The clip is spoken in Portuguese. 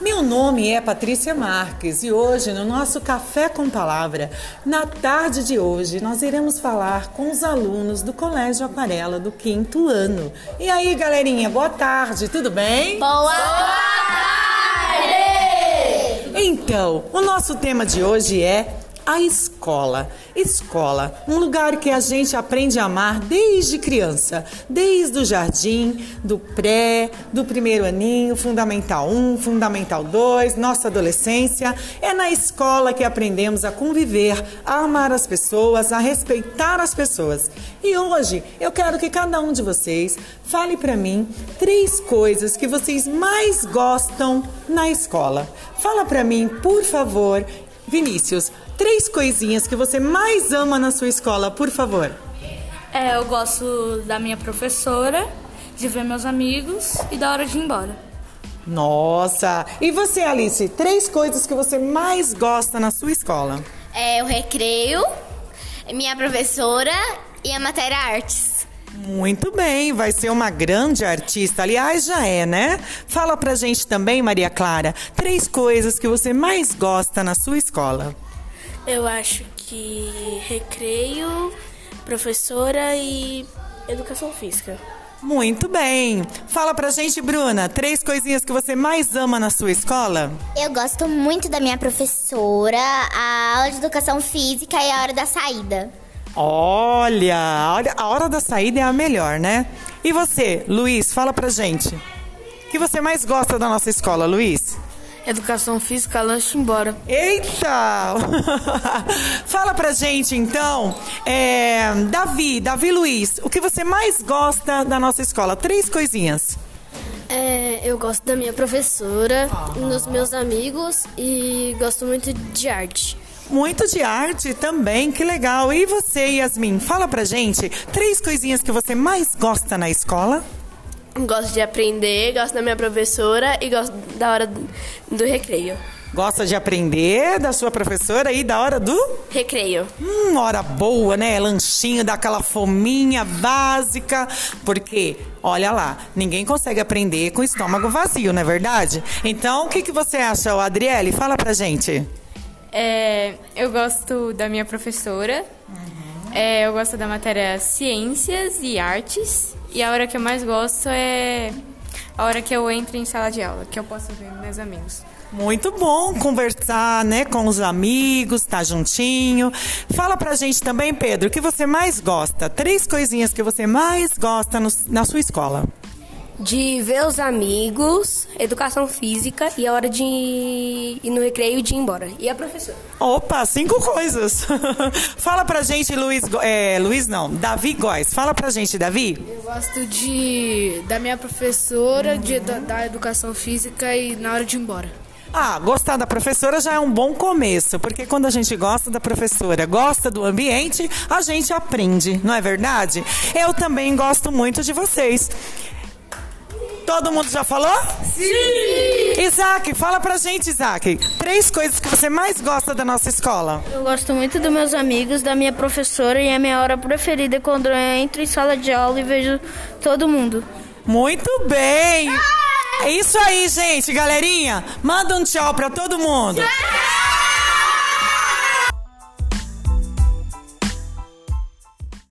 Meu nome é Patrícia Marques e hoje no nosso Café com Palavra, na tarde de hoje, nós iremos falar com os alunos do Colégio Aquarela do quinto ano. E aí, galerinha, boa tarde, tudo bem? Boa tarde! Então, o nosso tema de hoje é a escola. Escola, um lugar que a gente aprende a amar desde criança, desde o jardim, do pré, do primeiro aninho, fundamental 1, fundamental 2, nossa adolescência. É na escola que aprendemos a conviver, a amar as pessoas, a respeitar as pessoas. E hoje eu quero que cada um de vocês fale para mim três coisas que vocês mais gostam na escola. Fala para mim, por favor, Vinícius, três coisinhas que você mais ama na sua escola, por favor. É, eu gosto da minha professora, de ver meus amigos e da hora de ir embora. Nossa! E você, Alice, três coisas que você mais gosta na sua escola? É o recreio, minha professora e a matéria artes. Muito bem, vai ser uma grande artista. Aliás, já é, né? Fala pra gente também, Maria Clara, três coisas que você mais gosta na sua escola. Eu acho que recreio, professora e educação física. Muito bem. Fala pra gente, Bruna, três coisinhas que você mais ama na sua escola? Eu gosto muito da minha professora, a aula de educação física e a hora da saída. Olha, a hora da saída é a melhor, né? E você, Luiz, fala pra gente. O que você mais gosta da nossa escola, Luiz? Educação física, lanche embora. Eita! fala pra gente então, é, Davi, Davi Luiz, o que você mais gosta da nossa escola? Três coisinhas. É, eu gosto da minha professora, dos meus amigos e gosto muito de arte. Muito de arte também, que legal. E você, Yasmin, fala pra gente três coisinhas que você mais gosta na escola. Gosto de aprender, gosto da minha professora e gosto da hora do recreio. Gosta de aprender da sua professora e da hora do recreio. Hum, hora boa, né? Lanchinho, daquela fominha básica. Porque, olha lá, ninguém consegue aprender com o estômago vazio, não é verdade? Então, o que, que você acha, Adriele? Fala pra gente. É, eu gosto da minha professora. Uhum. É, eu gosto da matéria Ciências e Artes. E a hora que eu mais gosto é a hora que eu entro em sala de aula, que eu posso ver meus amigos. Muito bom conversar, né, com os amigos, estar tá juntinho. Fala pra gente também, Pedro, o que você mais gosta? Três coisinhas que você mais gosta no, na sua escola de ver os amigos, educação física e a hora de ir no recreio de ir embora. E a professora. Opa, cinco coisas. Fala pra gente, Luiz. É, Luiz não, Davi Góes. Fala pra gente, Davi. Eu gosto de da minha professora, uhum. de, da, da educação física e na hora de ir embora. Ah, gostar da professora já é um bom começo, porque quando a gente gosta da professora, gosta do ambiente, a gente aprende, não é verdade? Eu também gosto muito de vocês. Todo mundo já falou? Sim! Isaac, fala pra gente, Isaac. Três coisas que você mais gosta da nossa escola. Eu gosto muito dos meus amigos, da minha professora e a minha hora preferida é quando eu entro em sala de aula e vejo todo mundo. Muito bem! É isso aí, gente, galerinha. Manda um tchau pra todo mundo. Tchau!